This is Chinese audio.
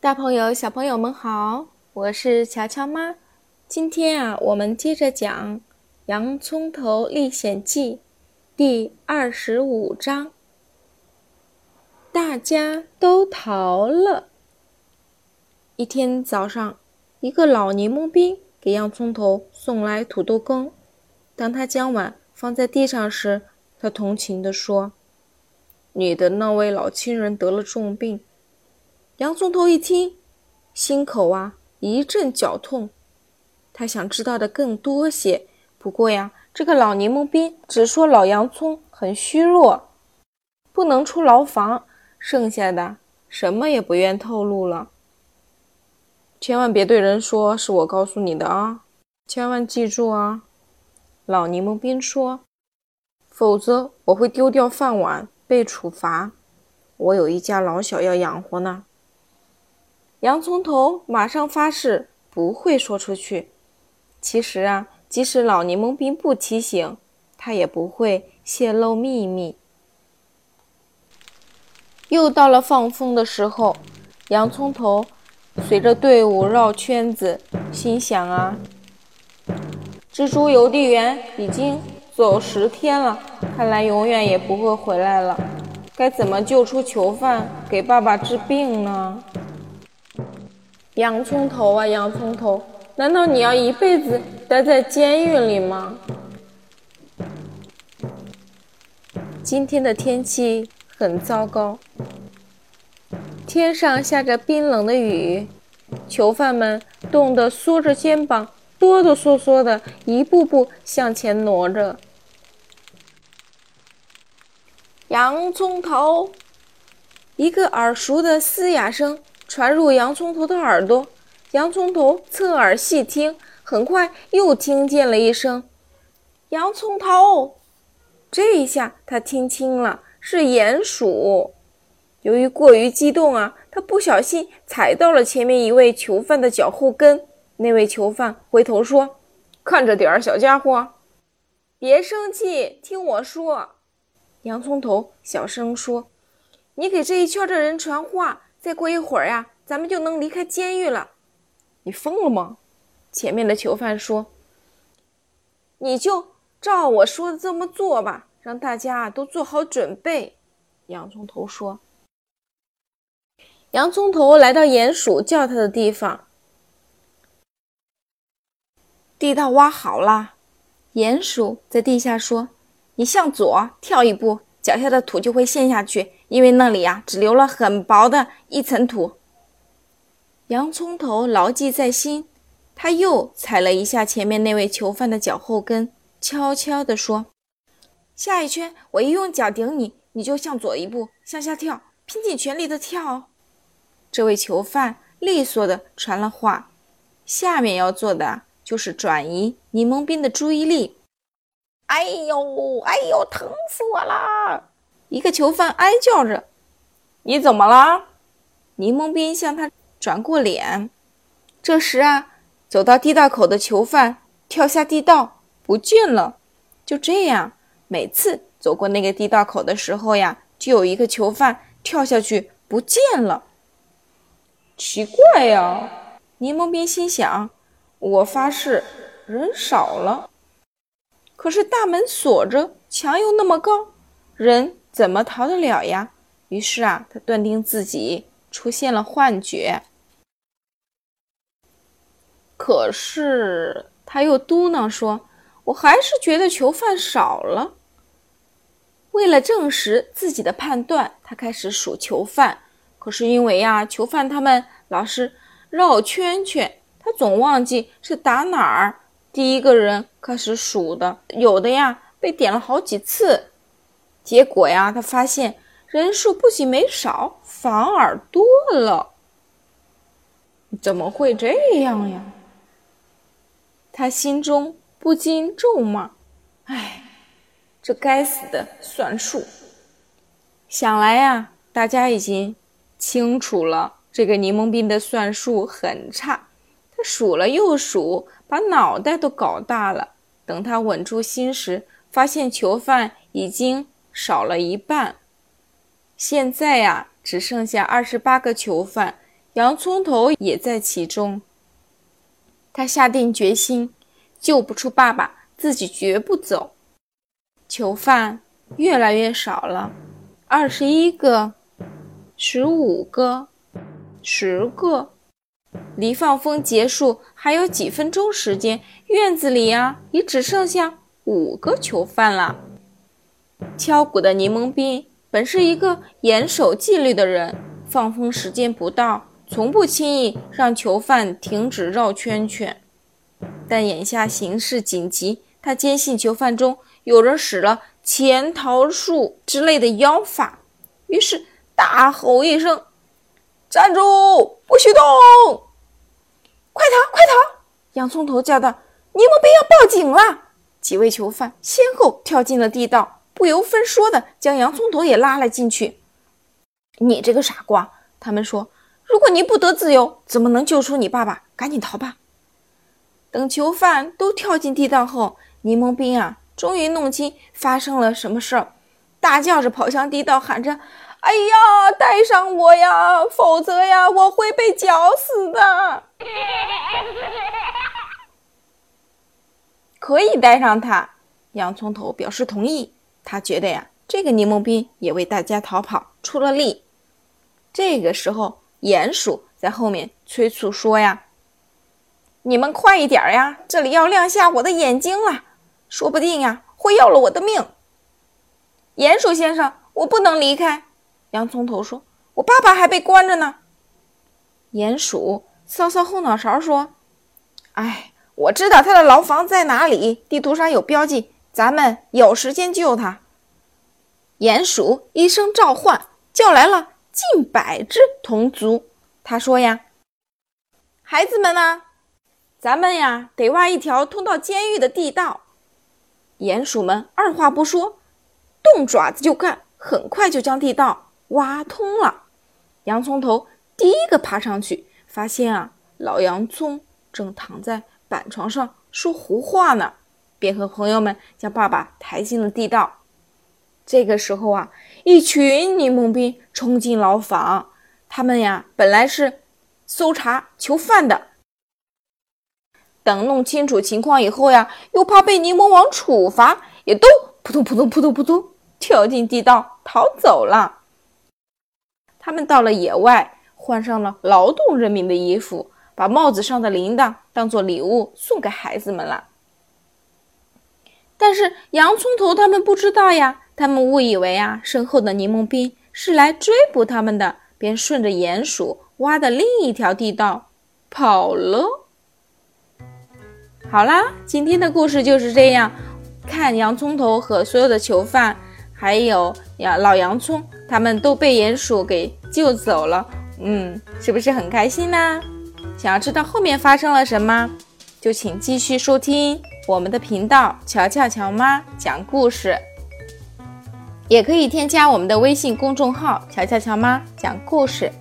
大朋友、小朋友们好，我是乔乔妈。今天啊，我们接着讲《洋葱头历险记》第二十五章。大家都逃了。一天早上，一个老柠檬兵给洋葱头送来土豆羹。当他将碗放在地上时，他同情地说：“你的那位老亲人得了重病。”洋葱头一听，心口啊一阵绞痛。他想知道的更多些，不过呀，这个老柠檬兵只说老洋葱很虚弱，不能出牢房，剩下的什么也不愿透露了。千万别对人说是我告诉你的啊！千万记住啊！老柠檬兵说，否则我会丢掉饭碗，被处罚。我有一家老小要养活呢。洋葱头马上发誓不会说出去。其实啊，即使老柠檬兵不提醒，他也不会泄露秘密。又到了放风的时候，洋葱头随着队伍绕圈子，心想啊，蜘蛛邮递员已经走十天了，看来永远也不会回来了。该怎么救出囚犯，给爸爸治病呢？洋葱头啊，洋葱头，难道你要一辈子待在监狱里吗？今天的天气很糟糕，天上下着冰冷的雨，囚犯们冻得缩着肩膀，哆哆嗦嗦的，一步步向前挪着。洋葱头，一个耳熟的嘶哑声。传入洋葱头的耳朵，洋葱头侧耳细听，很快又听见了一声“洋葱头”。这一下他听清了，是鼹鼠。由于过于激动啊，他不小心踩到了前面一位囚犯的脚后跟。那位囚犯回头说：“看着点儿，小家伙，别生气，听我说。”洋葱头小声说：“你给这一圈的人传话。”再过一会儿呀，咱们就能离开监狱了。你疯了吗？前面的囚犯说：“你就照我说的这么做吧，让大家都做好准备。”洋葱头说。洋葱头来到鼹鼠叫他的地方，地道挖好了。鼹鼠在地下说：“你向左跳一步，脚下的土就会陷下去。”因为那里呀，只留了很薄的一层土。洋葱头牢记在心，他又踩了一下前面那位囚犯的脚后跟，悄悄地说：“下一圈，我一用脚顶你，你就向左一步，向下跳，拼尽全力的跳。”这位囚犯利索地传了话。下面要做的就是转移柠檬兵的注意力。哎呦，哎呦，疼死我了！一个囚犯哀叫着：“你怎么了？”柠檬兵向他转过脸。这时啊，走到地道口的囚犯跳下地道不见了。就这样，每次走过那个地道口的时候呀，就有一个囚犯跳下去不见了。奇怪呀！柠檬兵心想：“我发誓，人少了，可是大门锁着，墙又那么高，人……”怎么逃得了呀？于是啊，他断定自己出现了幻觉。可是他又嘟囔说：“我还是觉得囚犯少了。”为了证实自己的判断，他开始数囚犯。可是因为呀，囚犯他们老是绕圈圈，他总忘记是打哪儿第一个人开始数的。有的呀，被点了好几次。结果呀，他发现人数不仅没少，反而多了。怎么会这样呀？他心中不禁咒骂：“哎，这该死的算术！”想来呀，大家已经清楚了，这个柠檬冰的算术很差。数了又数，把脑袋都搞大了。等他稳住心时，发现囚犯已经。少了一半，现在呀，只剩下二十八个囚犯。洋葱头也在其中。他下定决心，救不出爸爸，自己绝不走。囚犯越来越少了，二十一个，十五个，十个。离放风结束还有几分钟时间，院子里啊，也只剩下五个囚犯了。敲鼓的柠檬兵本是一个严守纪律的人，放风时间不到，从不轻易让囚犯停止绕圈圈。但眼下形势紧急，他坚信囚犯中有人使了潜逃术之类的妖法，于是大吼一声：“站住，不许动！”快逃！快逃！洋葱头叫道：“柠檬兵要报警了！”几位囚犯先后跳进了地道，不由分说的将洋葱头也拉了进去。你这个傻瓜！他们说：“如果你不得自由，怎么能救出你爸爸？赶紧逃吧！”等囚犯都跳进地道后，柠檬兵啊，终于弄清发生了什么事儿，大叫着跑向地道，喊着：“哎呀，带上我呀，否则呀，我会被绞死的！”可以带上他，洋葱头表示同意。他觉得呀，这个柠檬兵也为大家逃跑出了力。这个时候，鼹鼠在后面催促说：“呀，你们快一点呀，这里要亮瞎我的眼睛了，说不定呀，会要了我的命。”鼹鼠先生，我不能离开。洋葱头说：“我爸爸还被关着呢。”鼹鼠。搔搔后脑勺说：“哎，我知道他的牢房在哪里，地图上有标记，咱们有时间救他。”鼹鼠一声召唤，叫来了近百只同族。他说：“呀，孩子们呢？咱们呀，得挖一条通到监狱的地道。”鼹鼠们二话不说，动爪子就干，很快就将地道挖通了。洋葱头第一个爬上去。发现啊，老洋葱正躺在板床上说胡话呢，便和朋友们将爸爸抬进了地道。这个时候啊，一群柠檬兵冲进牢房，他们呀本来是搜查囚犯的，等弄清楚情况以后呀，又怕被柠檬王处罚，也都扑通扑通扑通扑通跳进地道逃走了。他们到了野外。换上了劳动人民的衣服，把帽子上的铃铛当做礼物送给孩子们了。但是洋葱头他们不知道呀，他们误以为啊，身后的柠檬兵是来追捕他们的，便顺着鼹鼠挖的另一条地道跑了。好啦，今天的故事就是这样。看洋葱头和所有的囚犯，还有呀老洋葱，他们都被鼹鼠给救走了。嗯，是不是很开心呢？想要知道后面发生了什么，就请继续收听我们的频道“乔乔乔妈讲故事”，也可以添加我们的微信公众号“乔乔乔妈讲故事”。